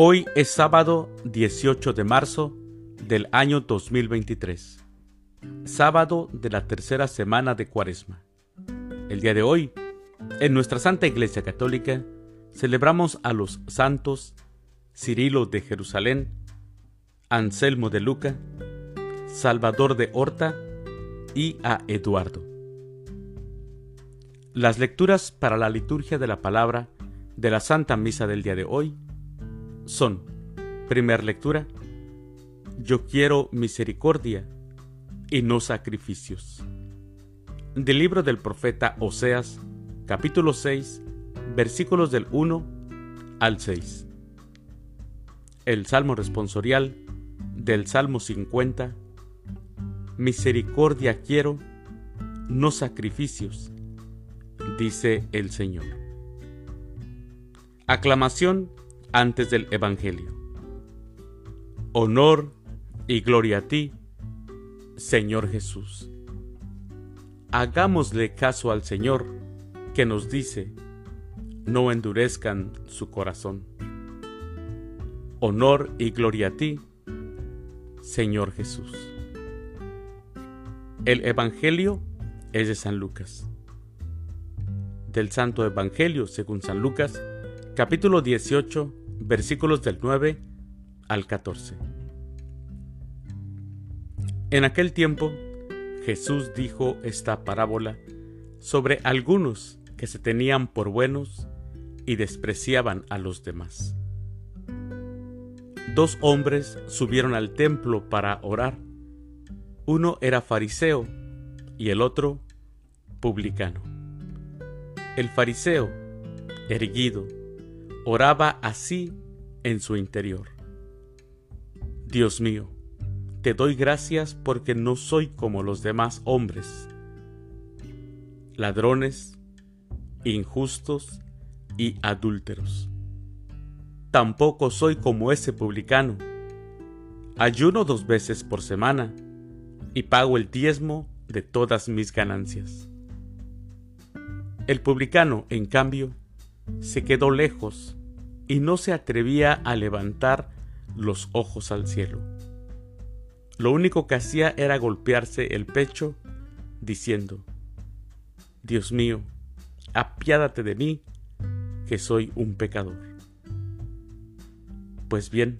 Hoy es sábado 18 de marzo del año 2023, sábado de la tercera semana de Cuaresma. El día de hoy, en nuestra Santa Iglesia Católica, celebramos a los santos Cirilo de Jerusalén, Anselmo de Luca, Salvador de Horta y a Eduardo. Las lecturas para la liturgia de la palabra de la Santa Misa del día de hoy son, primera lectura, Yo quiero misericordia y no sacrificios. Del libro del profeta Oseas, capítulo 6, versículos del 1 al 6. El Salmo responsorial del Salmo 50. Misericordia quiero, no sacrificios, dice el Señor. Aclamación antes del Evangelio. Honor y gloria a ti, Señor Jesús. Hagámosle caso al Señor que nos dice, no endurezcan su corazón. Honor y gloria a ti, Señor Jesús. El Evangelio es de San Lucas. Del Santo Evangelio según San Lucas, capítulo 18, versículos del 9 al 14. En aquel tiempo, Jesús dijo esta parábola sobre algunos que se tenían por buenos y despreciaban a los demás. Dos hombres subieron al templo para orar. Uno era fariseo y el otro publicano. El fariseo, erguido, oraba así en su interior. Dios mío, te doy gracias porque no soy como los demás hombres, ladrones, injustos y adúlteros. Tampoco soy como ese publicano. Ayuno dos veces por semana y pago el diezmo de todas mis ganancias. El publicano, en cambio, se quedó lejos y no se atrevía a levantar los ojos al cielo. Lo único que hacía era golpearse el pecho, diciendo, Dios mío, apiádate de mí, que soy un pecador. Pues bien,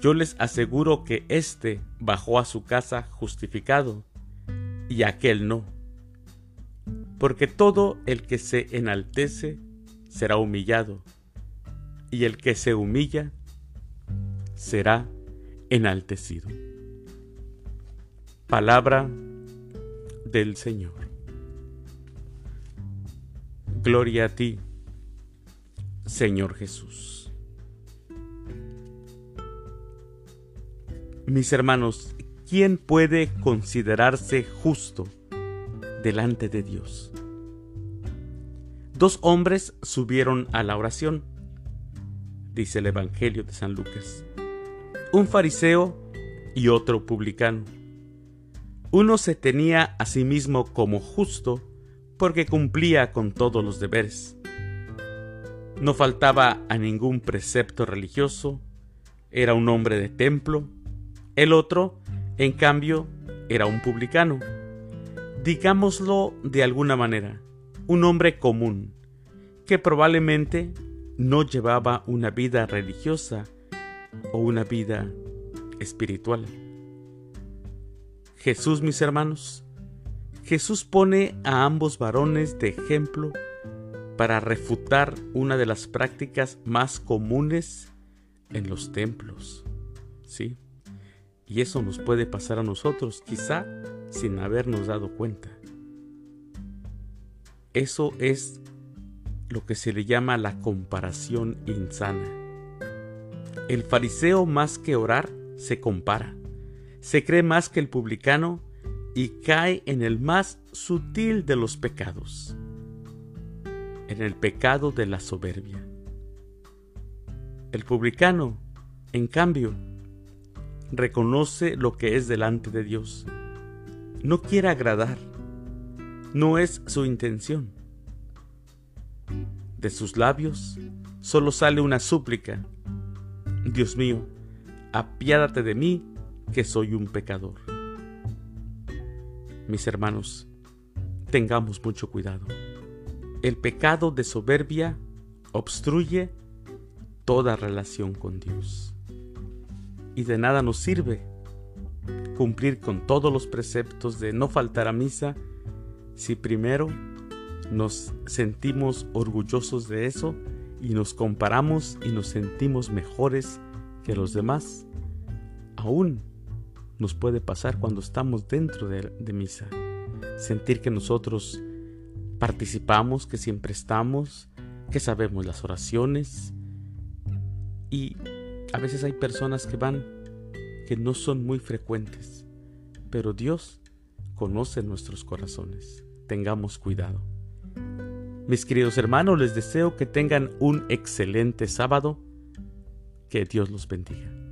yo les aseguro que éste bajó a su casa justificado y aquel no. Porque todo el que se enaltece será humillado, y el que se humilla será enaltecido. Palabra del Señor. Gloria a ti, Señor Jesús. Mis hermanos, ¿quién puede considerarse justo delante de Dios? Dos hombres subieron a la oración dice el Evangelio de San Lucas. Un fariseo y otro publicano. Uno se tenía a sí mismo como justo porque cumplía con todos los deberes. No faltaba a ningún precepto religioso, era un hombre de templo. El otro, en cambio, era un publicano. Digámoslo de alguna manera, un hombre común, que probablemente no llevaba una vida religiosa o una vida espiritual. Jesús, mis hermanos, Jesús pone a ambos varones de ejemplo para refutar una de las prácticas más comunes en los templos. ¿Sí? Y eso nos puede pasar a nosotros, quizá sin habernos dado cuenta. Eso es lo que se le llama la comparación insana. El fariseo más que orar se compara, se cree más que el publicano y cae en el más sutil de los pecados, en el pecado de la soberbia. El publicano, en cambio, reconoce lo que es delante de Dios. No quiere agradar, no es su intención de sus labios solo sale una súplica, Dios mío, apiádate de mí, que soy un pecador. Mis hermanos, tengamos mucho cuidado. El pecado de soberbia obstruye toda relación con Dios. Y de nada nos sirve cumplir con todos los preceptos de no faltar a misa si primero nos sentimos orgullosos de eso y nos comparamos y nos sentimos mejores que los demás. Aún nos puede pasar cuando estamos dentro de, de misa. Sentir que nosotros participamos, que siempre estamos, que sabemos las oraciones. Y a veces hay personas que van que no son muy frecuentes, pero Dios conoce nuestros corazones. Tengamos cuidado. Mis queridos hermanos, les deseo que tengan un excelente sábado. Que Dios los bendiga.